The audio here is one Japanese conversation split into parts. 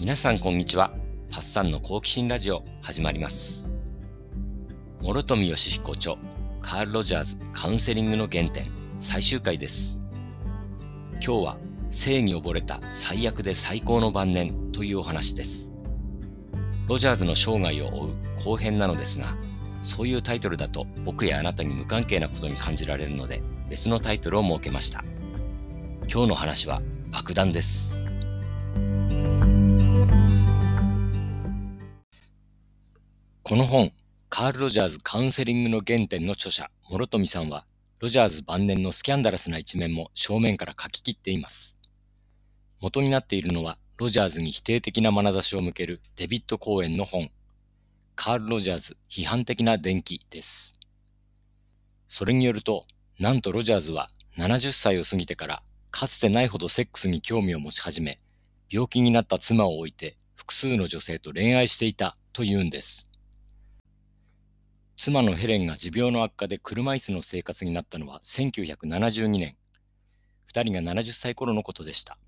皆さんこんにちは。パッサンの好奇心ラジオ始まります。諸富義彦著、カール・ロジャーズカウンセリングの原点最終回です。今日は性に溺れた最悪で最高の晩年というお話です。ロジャーズの生涯を追う後編なのですが、そういうタイトルだと僕やあなたに無関係なことに感じられるので別のタイトルを設けました。今日の話は爆弾です。この本、カール・ロジャーズカウンセリングの原点の著者、諸富さんは、ロジャーズ晩年のスキャンダラスな一面も正面から書き切っています。元になっているのは、ロジャーズに否定的な眼差しを向けるデビッド・コーエンの本、カール・ロジャーズ批判的な伝記です。それによると、なんとロジャーズは70歳を過ぎてからかつてないほどセックスに興味を持ち始め、病気になった妻を置いて複数の女性と恋愛していたというんです。妻のヘレンが持病の悪化で車椅子の生活になったのは1972年。二人が70歳頃のことでした。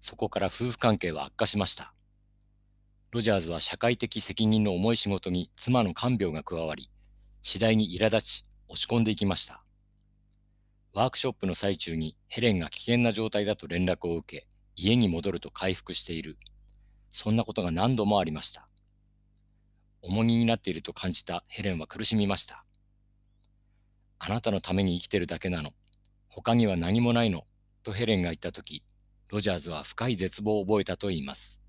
そこから夫婦関係は悪化しました。ロジャーズは社会的責任の重い仕事に妻の看病が加わり、次第に苛立ち、押し込んでいきました。ワークショップの最中にヘレンが危険な状態だと連絡を受け、家に戻ると回復している。そんなことが何度もありました。重荷になっていると感じたヘレンは苦しみました。あなたのために生きてるだけなの。他には何もないの。とヘレンが言ったとき、ロジャーズは深い絶望を覚えたと言います。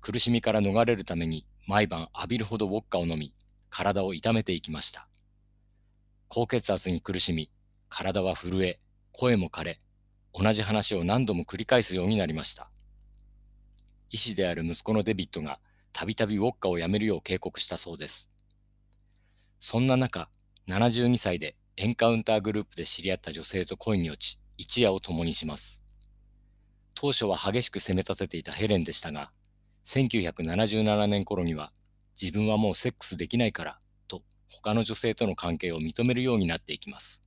苦しみから逃れるために毎晩浴びるほどウォッカを飲み、体を痛めていきました。高血圧に苦しみ、体は震え、声も枯れ、同じ話を何度も繰り返すようになりました。医師である息子のデビットがたびたびウォッカをやめるよう警告したそうです。そんな中、72歳でエンカウンターグループで知り合った女性と恋に落ち、一夜を共にします。当初は激しく責め立てていたヘレンでしたが、1977年頃には自分はもうセックスできないからと他の女性との関係を認めるようになっていきます。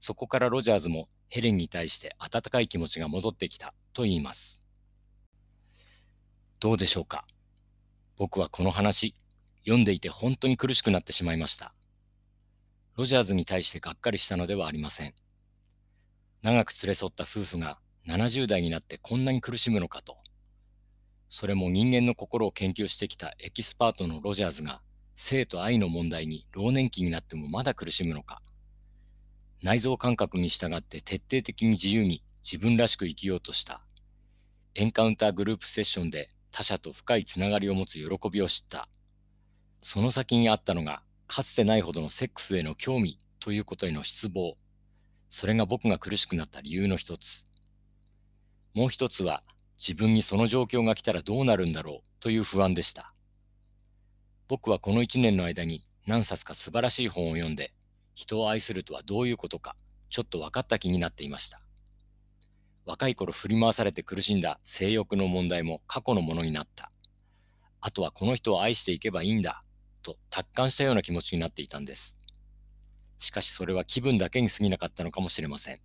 そこからロジャーズもヘレンに対して温かい気持ちが戻ってきたと言います。どうでしょうか？僕はこの話、読んでいて本当に苦しくなってしまいました。ロジャーズに対してがっかりしたのではありません。長く連れ添った夫婦が70代になってこんなに苦しむのかと。それも人間の心を研究してきたエキスパートのロジャーズが性と愛の問題に老年期になってもまだ苦しむのか。内臓感覚に従って徹底的に自由に自分らしく生きようとした。エンカウンターグループセッションで他者と深いつながりを持つ喜びを知った。その先にあったのが、かつてないほどのセックスへの興味ということへの失望。それが僕が苦しくなった理由の一つ。もう一つは、自分にその状況が来たらどうなるんだろうという不安でした。僕はこの一年の間に何冊か素晴らしい本を読んで、人を愛するとはどういうことか、ちょっと分かった気になっていました。若い頃振り回されて苦しんだ性欲の問題も過去のものになった。あとはこの人を愛していけばいいんだ、と達観したような気持ちになっていたんです。しかしそれは気分だけに過ぎなかったのかもしれません。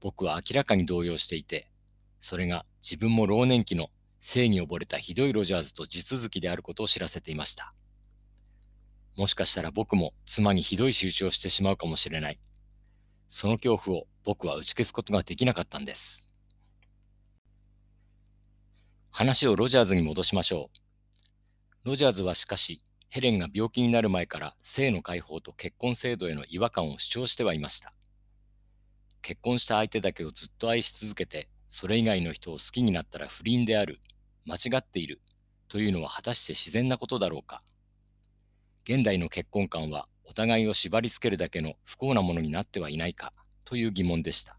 僕は明らかに動揺していて、それが自分も老年期の性に溺れたひどいロジャーズと地続きであることを知らせていました。もしかしたら僕も妻にひどい仕打ちをしてしまうかもしれない。その恐怖を僕は打ち消すことができなかったんです。話をロジャーズに戻しましょう。ロジャーズはしかし、ヘレンが病気になる前から性の解放と結婚制度への違和感を主張してはいました。結婚した相手だけをずっと愛し続けて、それ以外の人を好きになったら不倫である、間違っているというのは果たして自然なことだろうか。現代の結婚観はお互いを縛り付けるだけの不幸なものになってはいないかという疑問でした。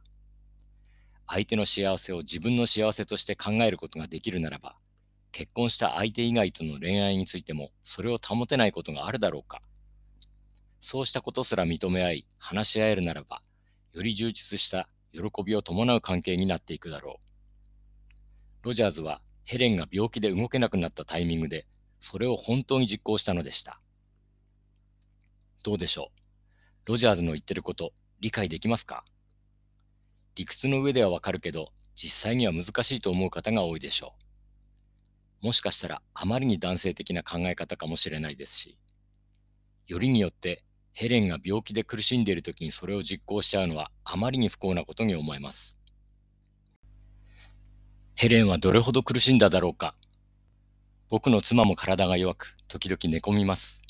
相手の幸せを自分の幸せとして考えることができるならば、結婚した相手以外との恋愛についてもそれを保てないことがあるだろうか。そうしたことすら認め合い、話し合えるならば、より充実した喜びを伴う関係になっていくだろう。ロジャーズはヘレンが病気で動けなくなったタイミングで、それを本当に実行したのでした。どうでしょう？ロジャーズの言ってること、理解できますか？理屈の上ではわかるけど、実際には難しいと思う方が多いでしょう。もしかしたらあまりに男性的な考え方かもしれないですし、よりによってヘレンが病気で苦しんでいる時にそれを実行しちゃうのはあまりに不幸なことに思えます。ヘレンはどれほど苦しんだだろうか？僕の妻も体が弱く、時々寝込みます。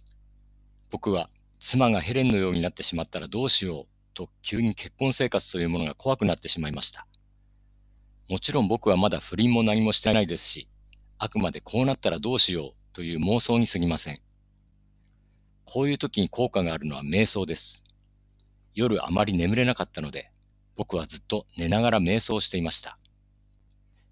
僕は妻がヘレンのようになってしまったらどうしようと急に結婚生活というものが怖くなってしまいました。もちろん僕はまだ不倫も何もしてないですし、あくまでこうなったらどうしようという妄想に過ぎません。こういう時に効果があるのは瞑想です。夜あまり眠れなかったので、僕はずっと寝ながら瞑想していました。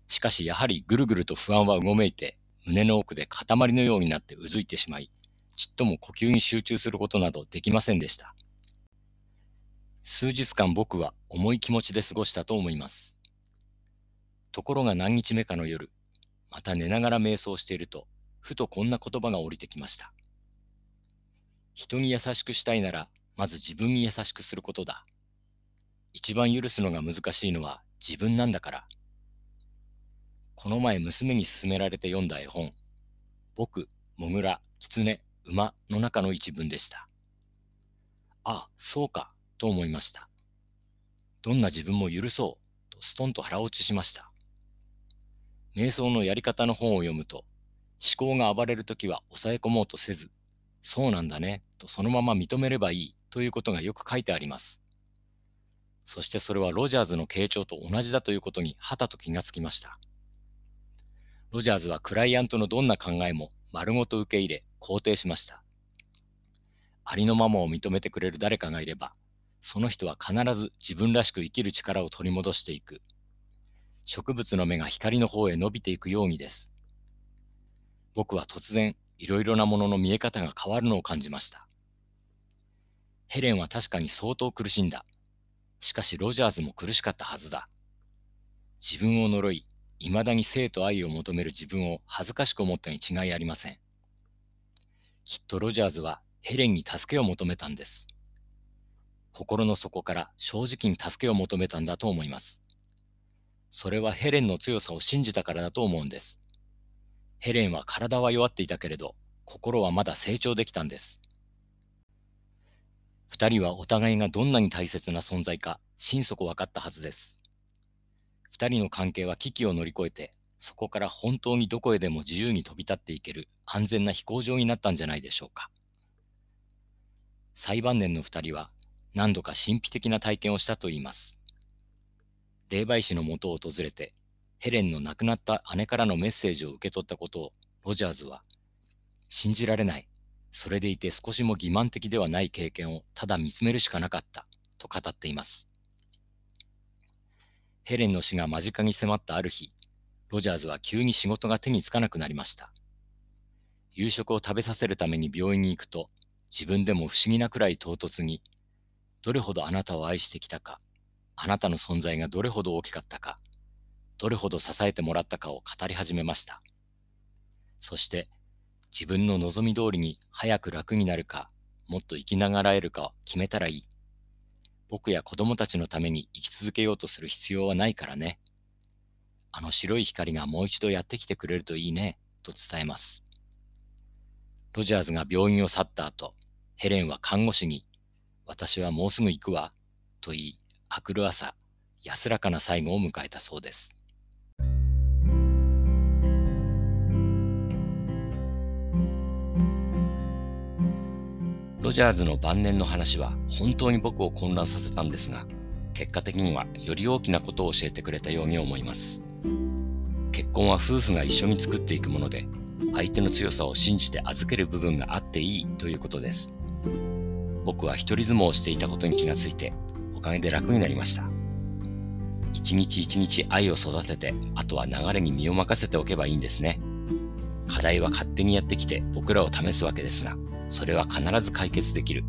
しかしやはりぐるぐると不安はうごめいて、胸の奥で塊のようになってうずいてしまい、ちっとも呼吸に集中することなどできませんでした。数日間僕は重い気持ちで過ごしたと思います。ところが何日目かの夜、また寝ながら瞑想していると、ふとこんな言葉が降りてきました。人に優しくしたいなら、まず自分に優しくすることだ。一番許すのが難しいのは自分なんだから。この前娘に勧められて読んだ絵本、僕、モグラ、キツネ、馬の中の一文でした。あ、そうか、と思いました。どんな自分も許そう、とストンと腹落ちしました。瞑想のやり方の本を読むと、思考が暴れるときは抑え込もうとせず、そうなんだね、とそのまま認めればいいということがよく書いてあります。そしてそれはロジャーズの傾聴と同じだということにはたと気がつきました。ロジャーズはクライアントのどんな考えも丸ごと受け入れ肯定しました。ありのままを認めてくれる誰かがいれば、その人は必ず自分らしく生きる力を取り戻していく。植物の芽が光の方へ伸びていくようにです。僕は突然いろいろなものの見え方が変わるのを感じました。ヘレンは確かに相当苦しんだ。しかしロジャーズも苦しかったはずだ。自分を呪い、未だに生と愛を求める自分を恥ずかしく思ったに違いありません。きっとロジャーズはヘレンに助けを求めたんです。心の底から正直に助けを求めたんだと思います。それはヘレンの強さを信じたからだと思うんです。ヘレンは体は弱っていたけれど、心はまだ成長できたんです。二人はお互いがどんなに大切な存在か、心底分かったはずです。二人の関係は危機を乗り越えて、そこから本当にどこへでも自由に飛び立っていける安全な飛行場になったんじゃないでしょうか。最晩年の二人は何度か神秘的な体験をしたといいます。霊媒師のもとを訪れてヘレンの亡くなった姉からのメッセージを受け取ったことをロジャーズは信じられない。それでいて少しも欺瞞的ではない経験をただ見つめるしかなかったと語っています。ヘレンの死が間近に迫ったある日、ロジャーズは急に仕事が手につかなくなりました。夕食を食べさせるために病院に行くと、自分でも不思議なくらい唐突に、どれほどあなたを愛してきたか、あなたの存在がどれほど大きかったか、どれほど支えてもらったかを語り始めました。そして自分の望み通りに早く楽になるか、もっと生きながらえるかを決めたらいい。僕や子供たちのために生き続けようとする必要はないからね。あの白い光がもう一度やってきてくれるといいね、と伝えます。ロジャーズが病院を去った後、ヘレンは看護師に、私はもうすぐ行くわ、と言い、明くる朝、安らかな最後を迎えたそうです。ロジャーズの晩年の話は本当に僕を混乱させたんですが、結果的にはより大きなことを教えてくれたように思います。結婚は夫婦が一緒に作っていくもので、相手の強さを信じて預ける部分があっていいということです。僕は一人相撲をしていたことに気がついて、おかげで楽になりました。一日一日愛を育てて、あとは流れに身を任せておけばいいんですね。課題は勝手にやってきて僕らを試すわけですが、それは必ず解決できる。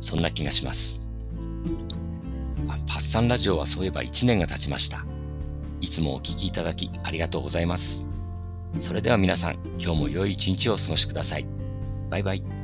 そんな気がします。パッサンラジオはそういえば1年が経ちました。いつもお聴きいただきありがとうございます。それでは皆さん、今日も良い一日をお過ごしください。バイバイ。